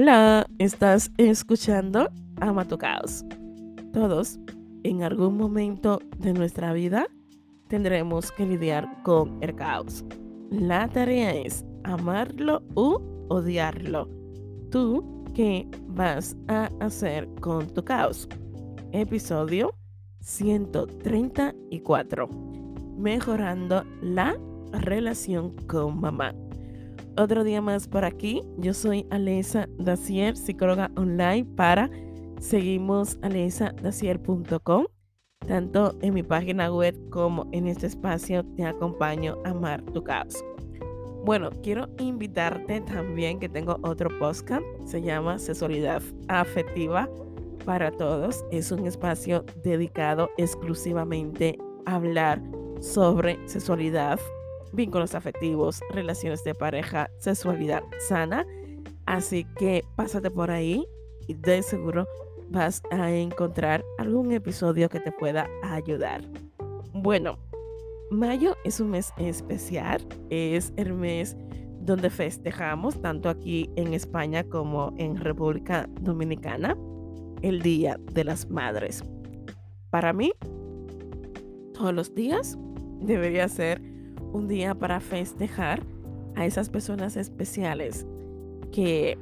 Hola, estás escuchando Ama tu Caos. Todos, en algún momento de nuestra vida, tendremos que lidiar con el caos. La tarea es amarlo u odiarlo. ¿Tú qué vas a hacer con tu caos? Episodio 134. Mejorando la relación con mamá. Otro día más por aquí. Yo soy Alesa Dacier, psicóloga online para seguimos alesadacier.com. Tanto en mi página web como en este espacio te acompaño a amar tu caos. Bueno, quiero invitarte también que tengo otro podcast, se llama Sexualidad Afectiva para Todos. Es un espacio dedicado exclusivamente a hablar sobre sexualidad vínculos afectivos, relaciones de pareja, sexualidad sana. Así que pásate por ahí y de seguro vas a encontrar algún episodio que te pueda ayudar. Bueno, mayo es un mes especial, es el mes donde festejamos, tanto aquí en España como en República Dominicana, el Día de las Madres. Para mí, todos los días debería ser un día para festejar a esas personas especiales que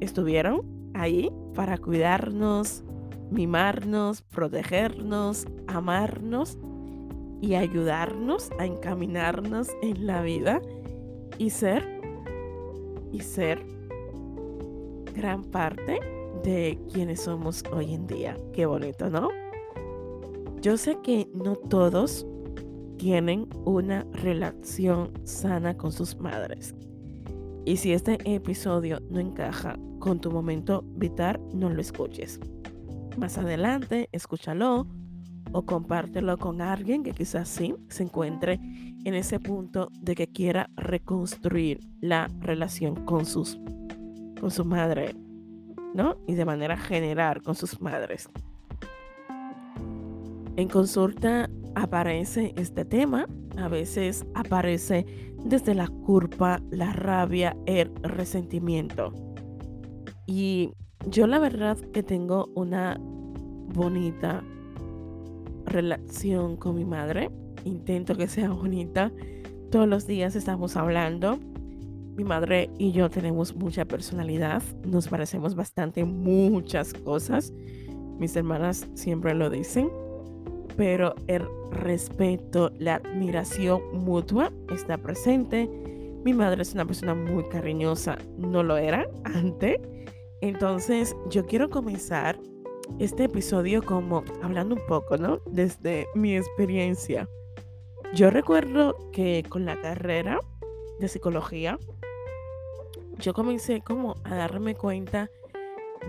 estuvieron ahí para cuidarnos, mimarnos, protegernos, amarnos y ayudarnos a encaminarnos en la vida y ser y ser gran parte de quienes somos hoy en día. Qué bonito, ¿no? Yo sé que no todos tienen una relación sana con sus madres. Y si este episodio no encaja con tu momento vital, no lo escuches. Más adelante, escúchalo o compártelo con alguien que quizás sí se encuentre en ese punto de que quiera reconstruir la relación con sus con su madre, ¿no? Y de manera general con sus madres. En consulta aparece este tema, a veces aparece desde la culpa, la rabia, el resentimiento. Y yo la verdad que tengo una bonita relación con mi madre. Intento que sea bonita. Todos los días estamos hablando. Mi madre y yo tenemos mucha personalidad. Nos parecemos bastante muchas cosas. Mis hermanas siempre lo dicen pero el respeto, la admiración mutua está presente. Mi madre es una persona muy cariñosa, no lo era antes. Entonces yo quiero comenzar este episodio como hablando un poco, ¿no? Desde mi experiencia. Yo recuerdo que con la carrera de psicología, yo comencé como a darme cuenta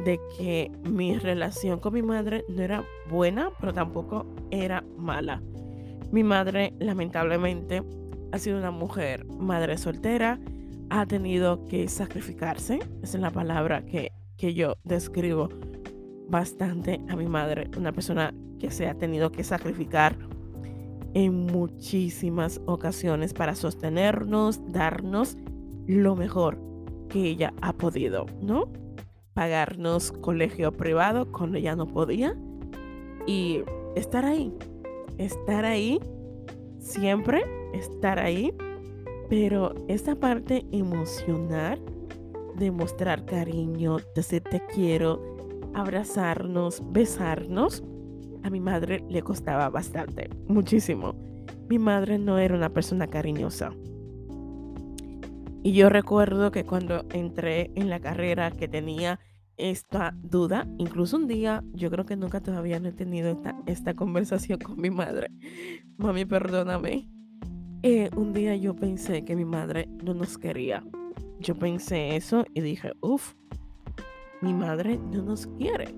de que mi relación con mi madre no era buena, pero tampoco era mala. Mi madre, lamentablemente, ha sido una mujer madre soltera, ha tenido que sacrificarse, esa es la palabra que, que yo describo bastante a mi madre, una persona que se ha tenido que sacrificar en muchísimas ocasiones para sostenernos, darnos lo mejor que ella ha podido, ¿no? Pagarnos colegio privado cuando ya no podía y estar ahí, estar ahí, siempre estar ahí, pero esta parte emocional de mostrar cariño, decir te quiero, abrazarnos, besarnos, a mi madre le costaba bastante, muchísimo. Mi madre no era una persona cariñosa. Y yo recuerdo que cuando entré en la carrera que tenía esta duda, incluso un día, yo creo que nunca todavía no he tenido esta, esta conversación con mi madre. Mami, perdóname. Eh, un día yo pensé que mi madre no nos quería. Yo pensé eso y dije, uff, mi madre no nos quiere.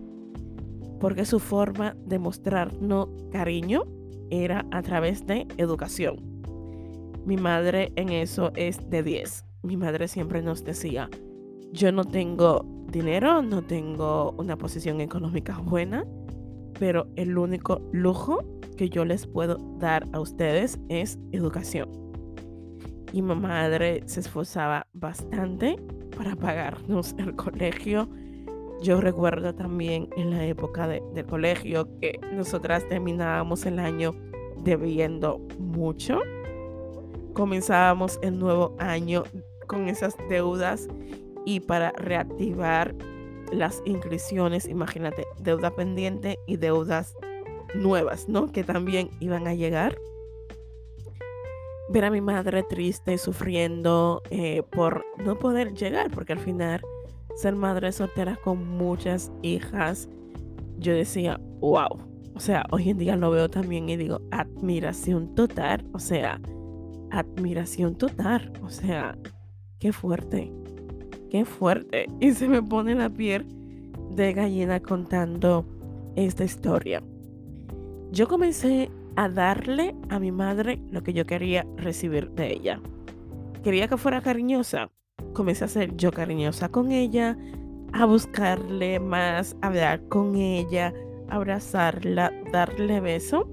Porque su forma de mostrarnos cariño era a través de educación. Mi madre en eso es de 10 mi madre siempre nos decía, yo no tengo dinero, no tengo una posición económica buena, pero el único lujo que yo les puedo dar a ustedes es educación. y mi madre se esforzaba bastante para pagarnos el colegio. Yo recuerdo también en la época de, del colegio que nosotras terminábamos el año debiendo mucho. Comenzábamos el nuevo año con esas deudas y para reactivar las inscripciones, imagínate, deuda pendiente y deudas nuevas, ¿no? Que también iban a llegar. Ver a mi madre triste, sufriendo eh, por no poder llegar, porque al final ser madre soltera con muchas hijas, yo decía, wow. O sea, hoy en día lo veo también y digo, admiración total. O sea, admiración total. O sea, qué fuerte. Fuerte. Y se me pone la piel de gallina contando esta historia. Yo comencé a darle a mi madre lo que yo quería recibir de ella. Quería que fuera cariñosa. Comencé a ser yo cariñosa con ella, a buscarle más, a hablar con ella, abrazarla, darle beso.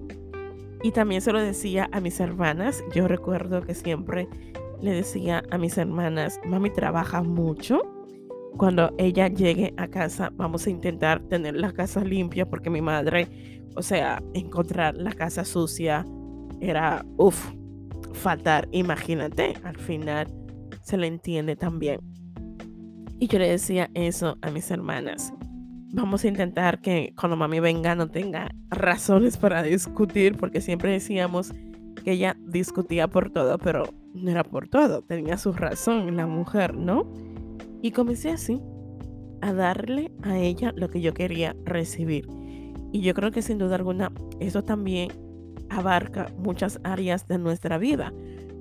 Y también se lo decía a mis hermanas. Yo recuerdo que siempre le decía a mis hermanas, mami trabaja mucho. Cuando ella llegue a casa, vamos a intentar tener la casa limpia porque mi madre o sea, encontrar la casa sucia era, uff, fatal. Imagínate, al final se le entiende también. Y yo le decía eso a mis hermanas. Vamos a intentar que cuando mami venga no tenga razones para discutir, porque siempre decíamos que ella discutía por todo, pero no era por todo, tenía su razón la mujer, ¿no? Y comencé así, a darle a ella lo que yo quería recibir. Y yo creo que sin duda alguna eso también abarca muchas áreas de nuestra vida.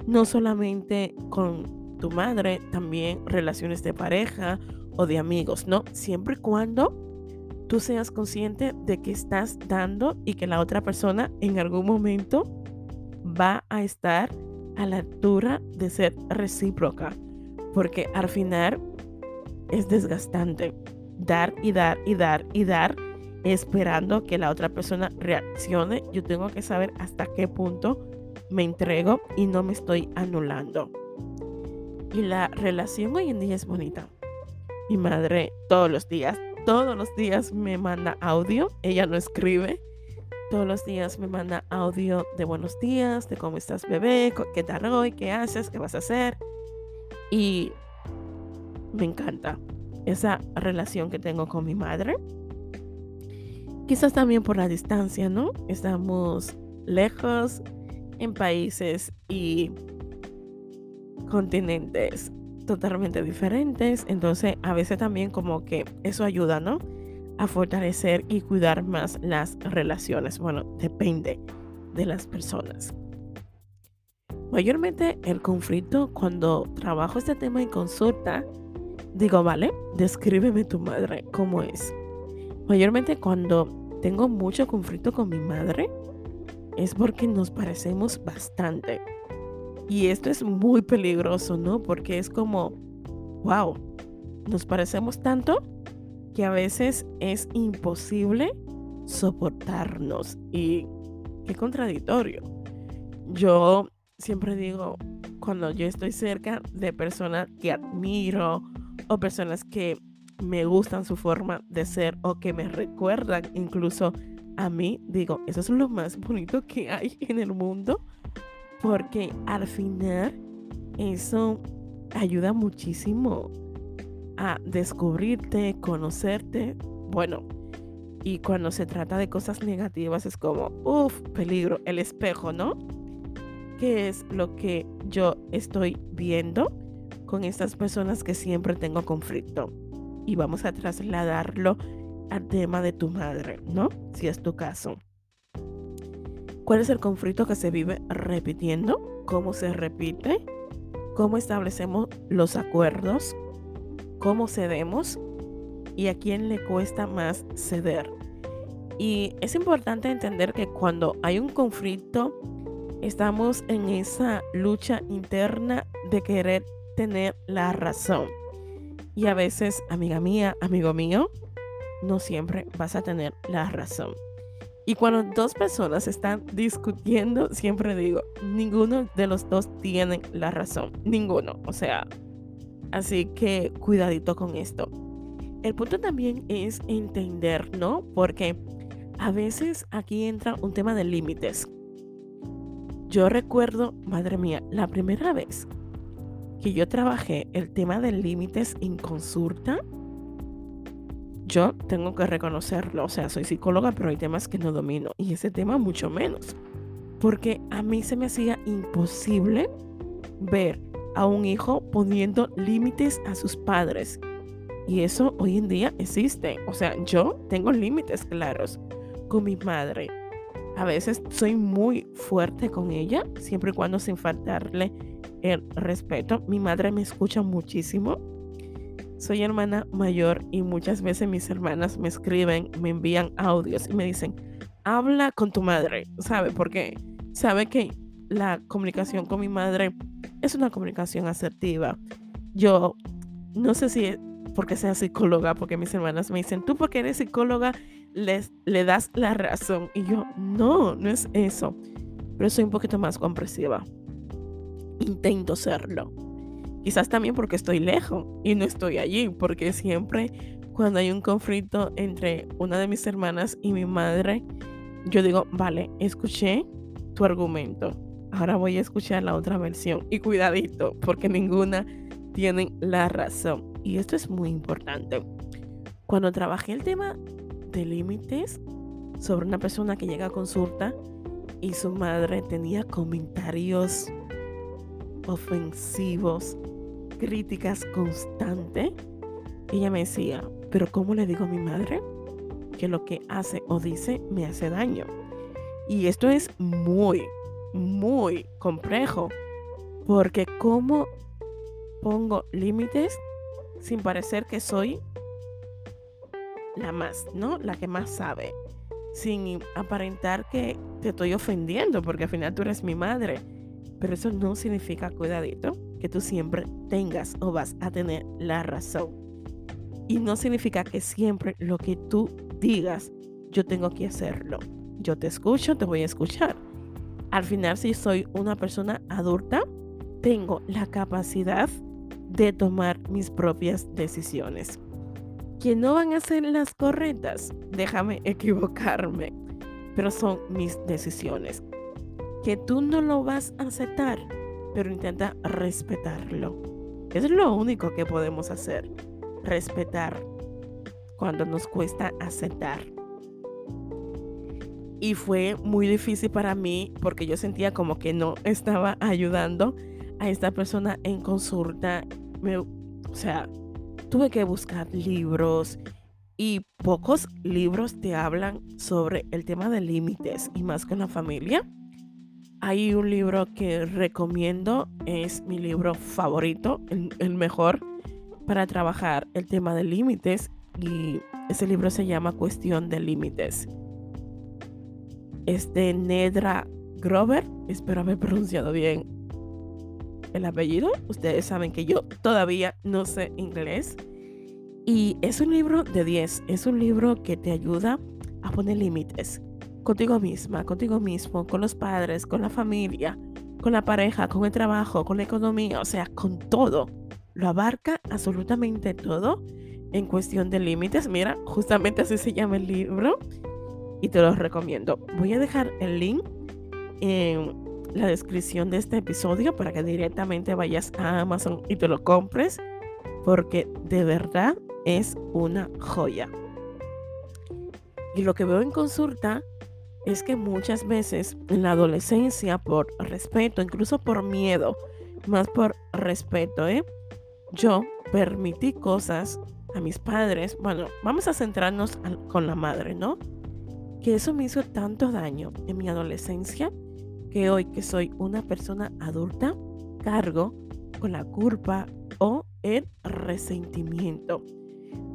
No solamente con tu madre, también relaciones de pareja o de amigos, ¿no? Siempre y cuando tú seas consciente de que estás dando y que la otra persona en algún momento va a estar a la altura de ser recíproca. Porque al final es desgastante dar y dar y dar y dar esperando que la otra persona reaccione. Yo tengo que saber hasta qué punto me entrego y no me estoy anulando. Y la relación hoy en día es bonita. Mi madre todos los días, todos los días me manda audio. Ella no escribe. Todos los días me manda audio de buenos días, de cómo estás bebé, qué tal hoy, qué haces, qué vas a hacer. Y me encanta esa relación que tengo con mi madre Quizás también por la distancia, ¿no? Estamos lejos en países y continentes totalmente diferentes. Entonces, a veces también como que eso ayuda, ¿no? A fortalecer y cuidar más las relaciones. Bueno, depende de las personas. Mayormente el conflicto cuando trabajo este tema en consulta, digo, vale, descríbeme tu madre, ¿cómo es? Mayormente cuando tengo mucho conflicto con mi madre es porque nos parecemos bastante. Y esto es muy peligroso, ¿no? Porque es como, wow, nos parecemos tanto que a veces es imposible soportarnos. Y qué contradictorio. Yo siempre digo, cuando yo estoy cerca de personas que admiro o personas que me gustan su forma de ser o que me recuerdan incluso a mí, digo, eso es lo más bonito que hay en el mundo, porque al final eso ayuda muchísimo a descubrirte, conocerte. Bueno, y cuando se trata de cosas negativas es como, uff, peligro, el espejo, ¿no? ¿Qué es lo que yo estoy viendo con estas personas que siempre tengo conflicto? y vamos a trasladarlo al tema de tu madre, ¿no? Si es tu caso. ¿Cuál es el conflicto que se vive repitiendo? ¿Cómo se repite? ¿Cómo establecemos los acuerdos? ¿Cómo cedemos? ¿Y a quién le cuesta más ceder? Y es importante entender que cuando hay un conflicto, estamos en esa lucha interna de querer tener la razón. Y a veces, amiga mía, amigo mío, no siempre vas a tener la razón. Y cuando dos personas están discutiendo, siempre digo, ninguno de los dos tiene la razón. Ninguno. O sea, así que cuidadito con esto. El punto también es entender, ¿no? Porque a veces aquí entra un tema de límites. Yo recuerdo, madre mía, la primera vez que yo trabajé el tema de límites en consulta, yo tengo que reconocerlo. O sea, soy psicóloga, pero hay temas que no domino. Y ese tema mucho menos. Porque a mí se me hacía imposible ver a un hijo poniendo límites a sus padres. Y eso hoy en día existe. O sea, yo tengo límites claros con mi madre. A veces soy muy fuerte con ella, siempre y cuando sin faltarle el respeto. Mi madre me escucha muchísimo. Soy hermana mayor y muchas veces mis hermanas me escriben, me envían audios y me dicen, habla con tu madre, ¿sabe? Porque sabe que la comunicación con mi madre es una comunicación asertiva. Yo no sé si porque sea psicóloga, porque mis hermanas me dicen, tú porque eres psicóloga les, le das la razón. Y yo, no, no es eso. Pero soy un poquito más comprensiva. Intento serlo. Quizás también porque estoy lejos y no estoy allí, porque siempre cuando hay un conflicto entre una de mis hermanas y mi madre, yo digo, vale, escuché tu argumento, ahora voy a escuchar la otra versión. Y cuidadito, porque ninguna tiene la razón. Y esto es muy importante. Cuando trabajé el tema de límites sobre una persona que llega a consulta y su madre tenía comentarios ofensivos, críticas constantes, ella me decía, pero ¿cómo le digo a mi madre que lo que hace o dice me hace daño? Y esto es muy, muy complejo, porque ¿cómo pongo límites sin parecer que soy la más, ¿no? La que más sabe, sin aparentar que te estoy ofendiendo, porque al final tú eres mi madre. Pero eso no significa, cuidadito, que tú siempre tengas o vas a tener la razón. Y no significa que siempre lo que tú digas, yo tengo que hacerlo. Yo te escucho, te voy a escuchar. Al final, si soy una persona adulta, tengo la capacidad de tomar mis propias decisiones. Que no van a ser las correctas, déjame equivocarme, pero son mis decisiones. Que tú no lo vas a aceptar, pero intenta respetarlo. Es lo único que podemos hacer, respetar cuando nos cuesta aceptar. Y fue muy difícil para mí porque yo sentía como que no estaba ayudando a esta persona en consulta o sea, tuve que buscar libros y pocos libros te hablan sobre el tema de límites y más con la familia. Hay un libro que recomiendo, es mi libro favorito, el, mejor para trabajar el tema de límites y ese libro se llama Cuestión de Límites. Es de Nedra Grover, espero haber pronunciado bien el apellido. Ustedes saben que yo todavía no sé inglés. Y es un libro de 10. Es un libro que te ayuda a poner límites contigo misma, contigo mismo, con los padres, con la familia, con la pareja, con el trabajo, con la economía, o sea, con todo. Lo abarca absolutamente todo en cuestión de límites. Mira, justamente así se llama el libro y te lo recomiendo. Voy a dejar el link en la descripción de este episodio para que directamente vayas a Amazon y te lo compres porque de verdad es una joya. Y lo que veo en consulta es que muchas veces en la adolescencia, por respeto, incluso por miedo, más por respeto, ¿eh? yo permití cosas a mis padres. Bueno, vamos a centrarnos con la madre, ¿no? Que eso me hizo tanto daño en mi adolescencia que hoy que soy una persona adulta, cargo con la culpa o el resentimiento.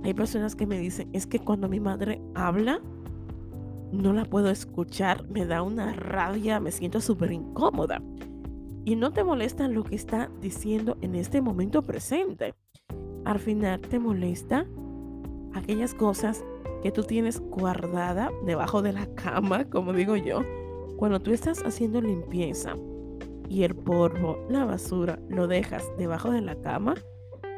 Hay personas que me dicen, es que cuando mi madre habla, no la puedo escuchar, me da una rabia, me siento súper incómoda. Y no te molesta lo que está diciendo en este momento presente. Al final te molesta aquellas cosas que tú tienes guardada debajo de la cama, como digo yo, cuando tú estás haciendo limpieza y el polvo, la basura, lo dejas debajo de la cama,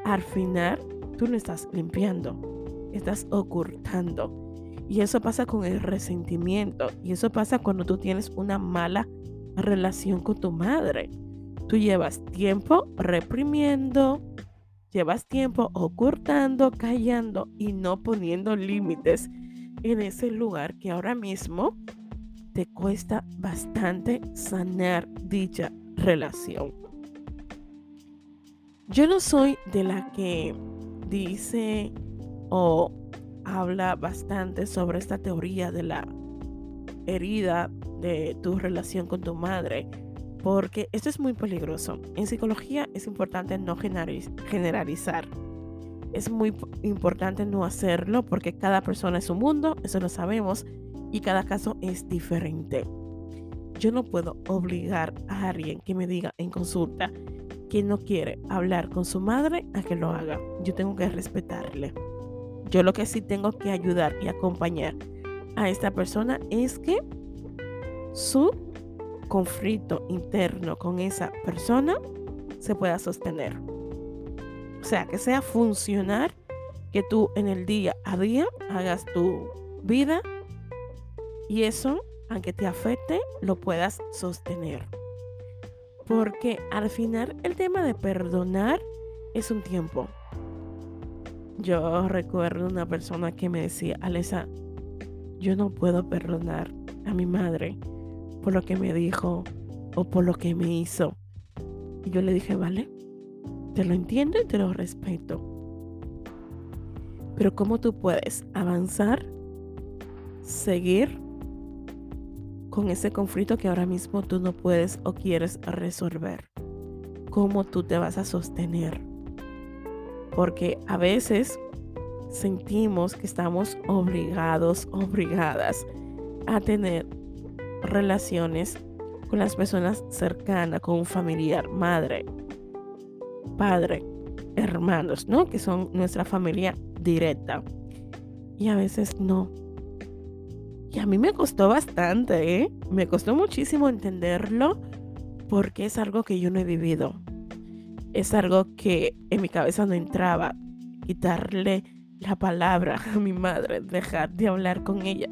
al final tú lo estás limpiando, estás ocultando. Y eso pasa con el resentimiento. Y eso pasa cuando tú tienes una mala relación con tu madre. Tú llevas tiempo reprimiendo, llevas tiempo ocultando, callando y no poniendo límites en ese lugar que ahora mismo te cuesta bastante sanar dicha relación. Yo no soy de la que dice o habla bastante sobre esta teoría de la herida de tu relación con tu madre, porque esto es muy peligroso. En psicología es importante no generalizar. Es muy importante no hacerlo porque cada persona es un mundo, eso lo sabemos, y cada caso es diferente. Yo no puedo obligar a alguien que me diga en consulta que no quiere hablar con su madre a que lo haga. Yo tengo que respetarle. Yo lo que sí tengo que ayudar y acompañar a esta persona es que su conflicto interno con esa persona se pueda sostener. O sea, que sea funcionar, que tú en el día a día hagas tu vida y eso, aunque te afecte, lo puedas sostener. Porque al final el tema de perdonar es un tiempo. Yo recuerdo una persona que me decía, Alesa, yo no puedo perdonar a mi madre por lo que me dijo o por lo que me hizo. Y yo le dije, vale, te lo entiendo y te lo respeto. Pero ¿cómo tú puedes avanzar, seguir con ese conflicto que ahora mismo tú no puedes o quieres resolver? ¿Cómo tú te vas a sostener? porque a veces sentimos que estamos obligados, obligadas a tener relaciones con las personas cercanas, con un familiar, madre, padre, hermanos, ¿no? Que son nuestra familia directa. Y a veces no. Y a mí me costó bastante, ¿eh? Me costó muchísimo entenderlo porque es algo que yo no he vivido es algo que en mi cabeza no entraba. Quitarle la palabra a mi madre, dejar de hablar con ella.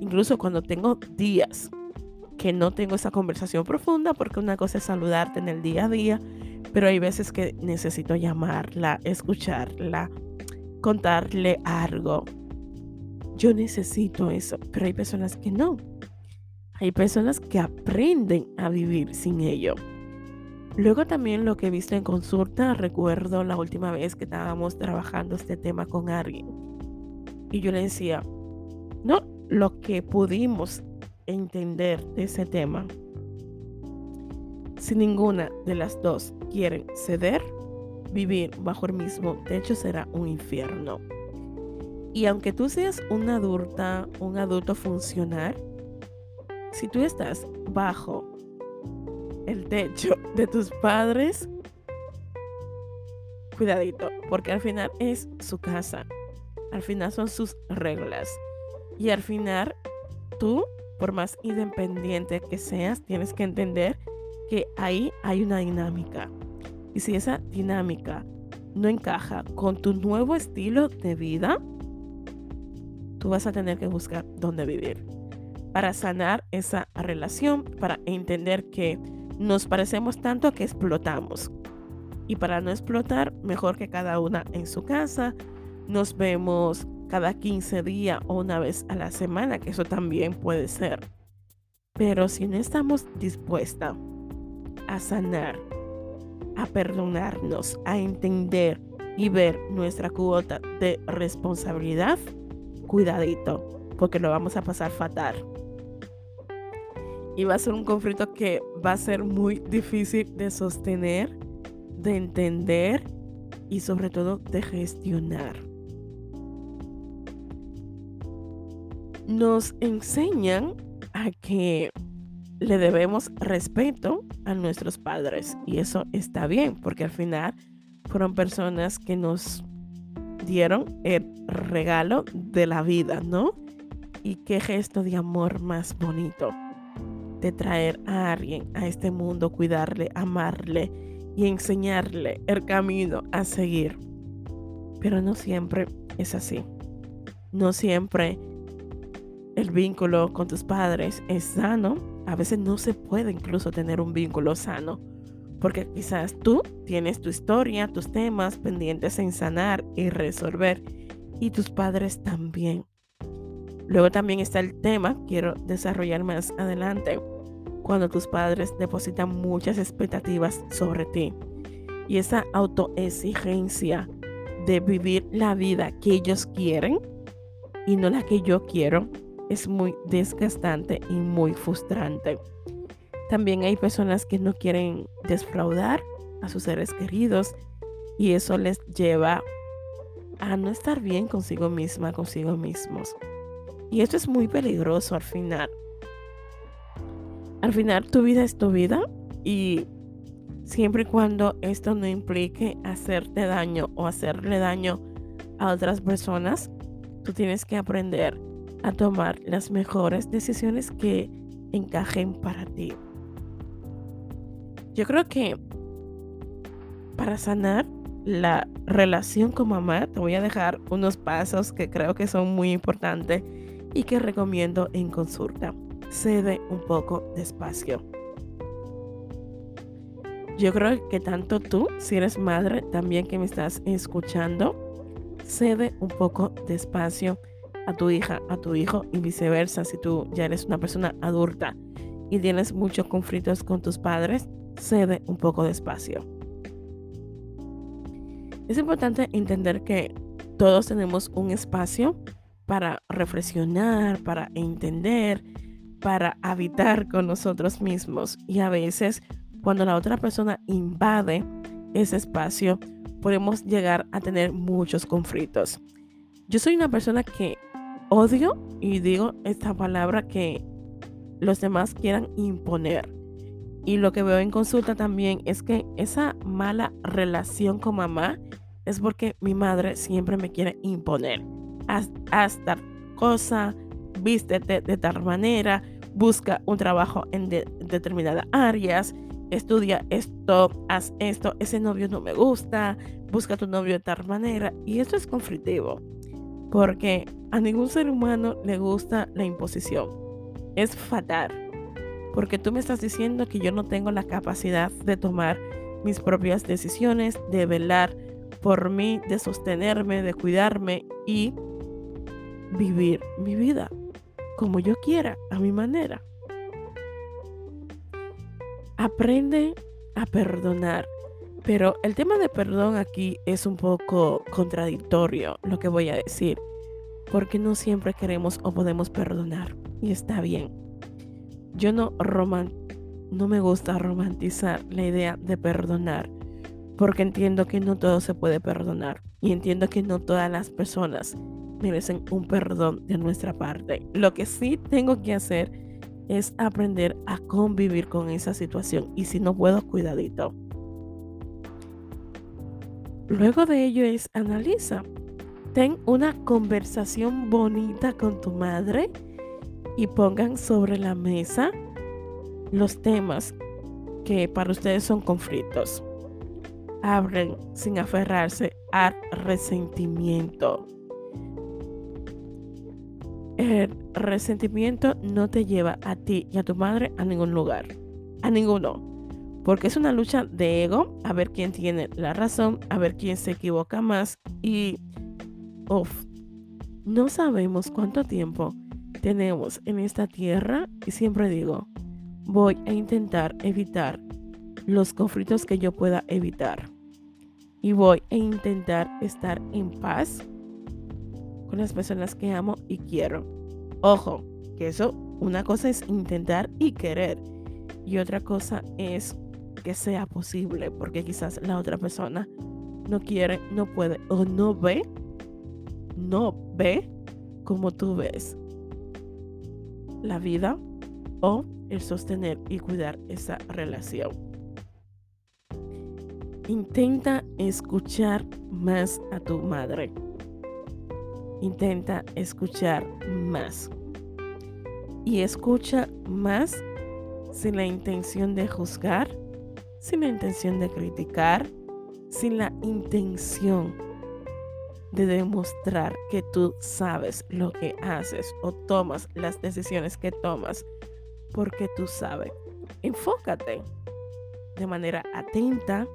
Incluso cuando tengo días que no tengo esa conversación profunda, porque una cosa es saludarte en el día a día, pero hay veces que necesito llamarla, escucharla, contarle algo. Yo necesito eso, pero hay personas que no. Hay personas que aprenden a vivir sin ello. Luego también lo que he visto en consulta, recuerdo la última vez que estábamos trabajando este tema con alguien. Y yo le decía, no, lo que pudimos entender de ese tema, si ninguna de las dos quieren ceder, vivir bajo el mismo techo será un infierno. Y aunque tú seas una adulta, un adulto funcional, si tú estás bajo el techo de tus padres, cuidadito, porque al final es su casa. Al final son sus reglas. Y al final, tú, por más independiente que seas, tienes que entender que ahí hay una dinámica. Y si esa dinámica no encaja con tu nuevo estilo de vida, tú vas a tener que buscar dónde vivir para sanar esa relación, para entender que nos parecemos tanto que explotamos. Y para no explotar, mejor que cada una en su casa. Nos vemos cada 15 días o una vez a la semana, que eso también puede ser. Pero si no estamos dispuestas a sanar, a perdonarnos, a entender y ver nuestra cuota de responsabilidad, cuidadito, porque lo vamos a pasar fatal y va a ser un conflicto que va a ser muy difícil de sostener, de entender y sobre todo de gestionar. Nos enseñan a que le debemos respeto a nuestros padres y eso está bien porque al final fueron personas que nos dieron el regalo de la vida, ¿no? Y qué gesto de amor más bonito de traer a alguien a este mundo, cuidarle, amarle y enseñarle el camino a seguir. Pero no siempre es así. No siempre el vínculo con tus padres es sano. A veces no se puede incluso tener un vínculo sano. Porque quizás tú tienes tu historia, tus temas pendientes en sanar y resolver. Y tus padres también. Luego también está el tema, quiero desarrollar más adelante, cuando tus padres depositan muchas expectativas sobre ti. Y esa autoexigencia de vivir la vida que ellos quieren y no la que yo quiero es muy desgastante y muy frustrante. También hay personas que no quieren defraudar a sus seres queridos y eso les lleva a no estar bien consigo misma, consigo mismos. Y esto es muy peligroso al final. Al final tu vida es tu vida y siempre y cuando esto no implique hacerte daño o hacerle daño a otras personas, tú tienes que aprender a tomar las mejores decisiones que encajen para ti. Yo creo que para sanar la relación con mamá, te voy a dejar unos pasos que creo que son muy importantes y que recomiendo en consulta. Cede un poco despacio. Yo creo que tanto tú, si eres madre, también que me estás escuchando, cede un poco despacio a tu hija, a tu hijo y viceversa. Si tú ya eres una persona adulta y tienes muchos conflictos con tus padres, cede un poco despacio. Es importante entender que todos tenemos un espacio para reflexionar, para entender, para habitar con nosotros mismos. Y a veces cuando la otra persona invade ese espacio, podemos llegar a tener muchos conflictos. Yo soy una persona que odio, y digo esta palabra, que los demás quieran imponer. Y lo que veo en consulta también es que esa mala relación con mamá es porque mi madre siempre me quiere imponer. Haz, haz cosa, vístete de tal manera, busca un trabajo en determinadas áreas, estudia esto, haz esto, ese novio no me gusta, busca tu novio de tal manera. Y esto es conflictivo, porque a ningún ser humano le gusta la imposición. Es fatal, porque tú me estás diciendo que yo no tengo la capacidad de tomar mis propias decisiones, de velar por mí, de sostenerme, de cuidarme y vivir mi vida como yo quiera, a mi manera. Aprende a perdonar. Pero el tema de perdón aquí es un poco contradictorio, lo que voy a decir, porque no siempre queremos o podemos perdonar, y está bien. Yo no, no me gusta romantizar la idea de perdonar, porque entiendo que no todo se puede perdonar, y entiendo que no todas las personas merecen un perdón de nuestra parte. Lo que sí tengo que hacer es aprender a convivir con esa situación y si no puedo, cuidadito. Luego de ello es analiza. Ten una conversación bonita con tu madre y pongan sobre la mesa los temas que para ustedes son conflictos. Hablen sin aferrarse al resentimiento. El resentimiento no te lleva a ti y a tu madre a ningún lugar, a ninguno, porque es una lucha de ego, a ver quién tiene la razón, a ver quién se equivoca más y, uff, no sabemos cuánto tiempo tenemos en esta tierra y siempre digo, voy a intentar evitar los conflictos que yo pueda evitar y voy a intentar estar en paz con las personas que amo y quiero. Ojo, que eso, una cosa es intentar y querer y otra cosa es que sea posible, porque quizás la otra persona no quiere, no puede o no ve, no ve como tú ves la vida o el sostener y cuidar esa relación. Intenta escuchar más a tu madre intenta escuchar más. Y escucha más sin la intención de juzgar, sin la intención de criticar, sin la intención de demostrar que tú sabes lo que haces o tomas las decisiones que tomas porque tú sabes. Enfócate de manera atenta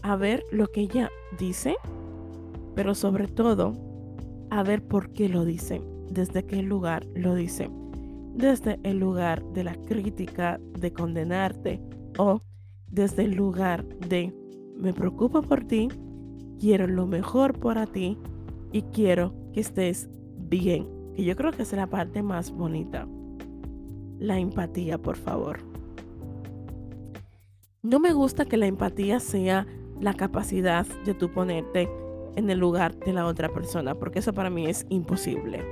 a ver lo que ella dice, pero sobre todo a ver por qué lo dice, desde qué lugar lo dice, desde el lugar de la crítica, de condenarte o desde el lugar de me preocupo por ti, quiero lo mejor para ti y quiero que estés bien. Y yo creo que es la parte más bonita. La empatía, por favor. No me gusta que la empatía sea la capacidad de tú ponerte en el lugar de la otra persona, porque eso para mí es imposible.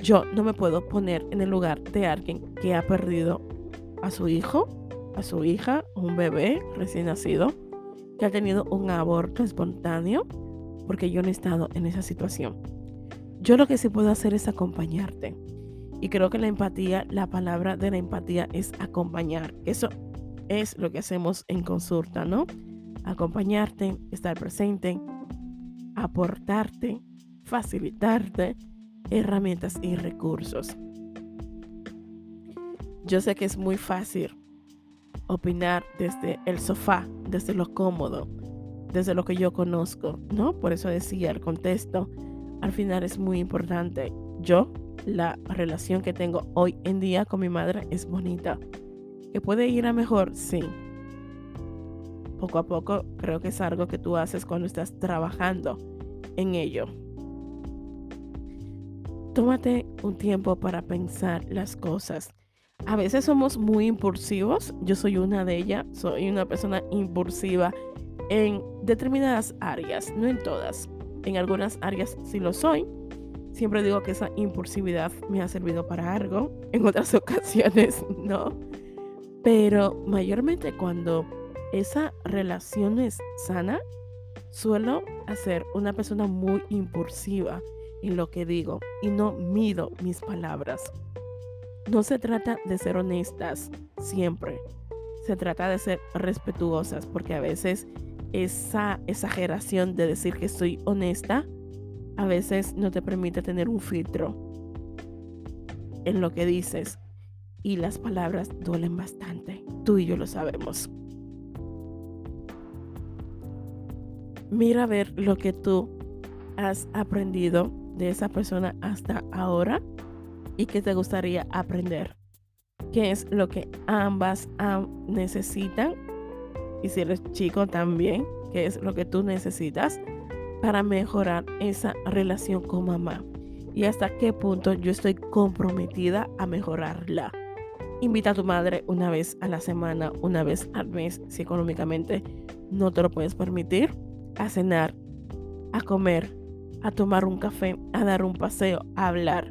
Yo no me puedo poner en el lugar de alguien que ha perdido a su hijo, a su hija, un bebé recién nacido, que ha tenido un aborto espontáneo, porque yo no he estado en esa situación. Yo lo que sí puedo hacer es acompañarte. Y creo que la empatía, la palabra de la empatía es acompañar. Eso es lo que hacemos en consulta, ¿no? Acompañarte, estar presente, aportarte, facilitarte herramientas y recursos. Yo sé que es muy fácil opinar desde el sofá, desde lo cómodo, desde lo que yo conozco, ¿no? Por eso decía, el contexto al final es muy importante. Yo, la relación que tengo hoy en día con mi madre es bonita. ¿Que puede ir a mejor? Sí. Poco a poco creo que es algo que tú haces cuando estás trabajando en ello. Tómate un tiempo para pensar las cosas a veces somos muy impulsivos. Yo soy una de ellas. Soy una persona impulsiva en determinadas áreas, no en todas. En algunas áreas sí lo soy. Siempre digo que esa impulsividad me ha servido para algo. En otras ocasiones no. Pero mayormente cuando esa relación es sana, suelo ser una persona muy impulsiva en lo que digo y no mido mis palabras. No se trata de ser honestas siempre. Se trata de ser respetuosas porque a veces esa exageración de decir que soy honesta a veces no te permite tener un filtro en lo que dices y las palabras duelen bastante. Tú y yo lo sabemos. Mira a ver lo que tú has aprendido de esa persona hasta ahora y qué te gustaría aprender. ¿Qué es lo que ambas necesitan? Y si eres chico también, ¿qué es lo que tú necesitas para mejorar esa relación con mamá? Y hasta qué punto yo estoy comprometida a mejorarla. Invita a tu madre una vez a la semana, una vez al mes, si económicamente no te lo puedes permitir, a cenar, a comer, a tomar un café, a dar un paseo, a hablar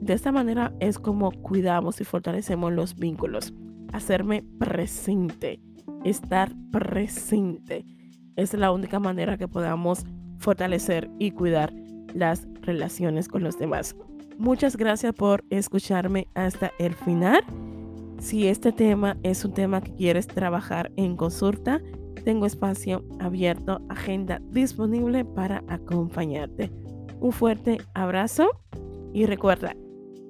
de esta manera es como cuidamos y fortalecemos los vínculos. Hacerme presente, estar presente. Es la única manera que podamos fortalecer y cuidar las relaciones con los demás. Muchas gracias por escucharme hasta el final. Si este tema es un tema que quieres trabajar en consulta, tengo espacio abierto, agenda disponible para acompañarte. Un fuerte abrazo y recuerda,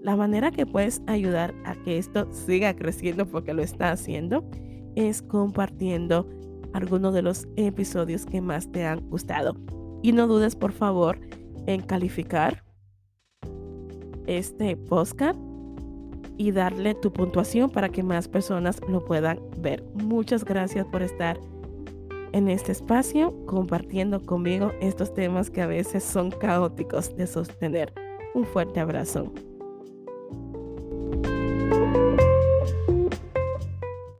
la manera que puedes ayudar a que esto siga creciendo, porque lo está haciendo, es compartiendo algunos de los episodios que más te han gustado. Y no dudes, por favor, en calificar este podcast y darle tu puntuación para que más personas lo puedan ver. Muchas gracias por estar en este espacio compartiendo conmigo estos temas que a veces son caóticos de sostener. Un fuerte abrazo.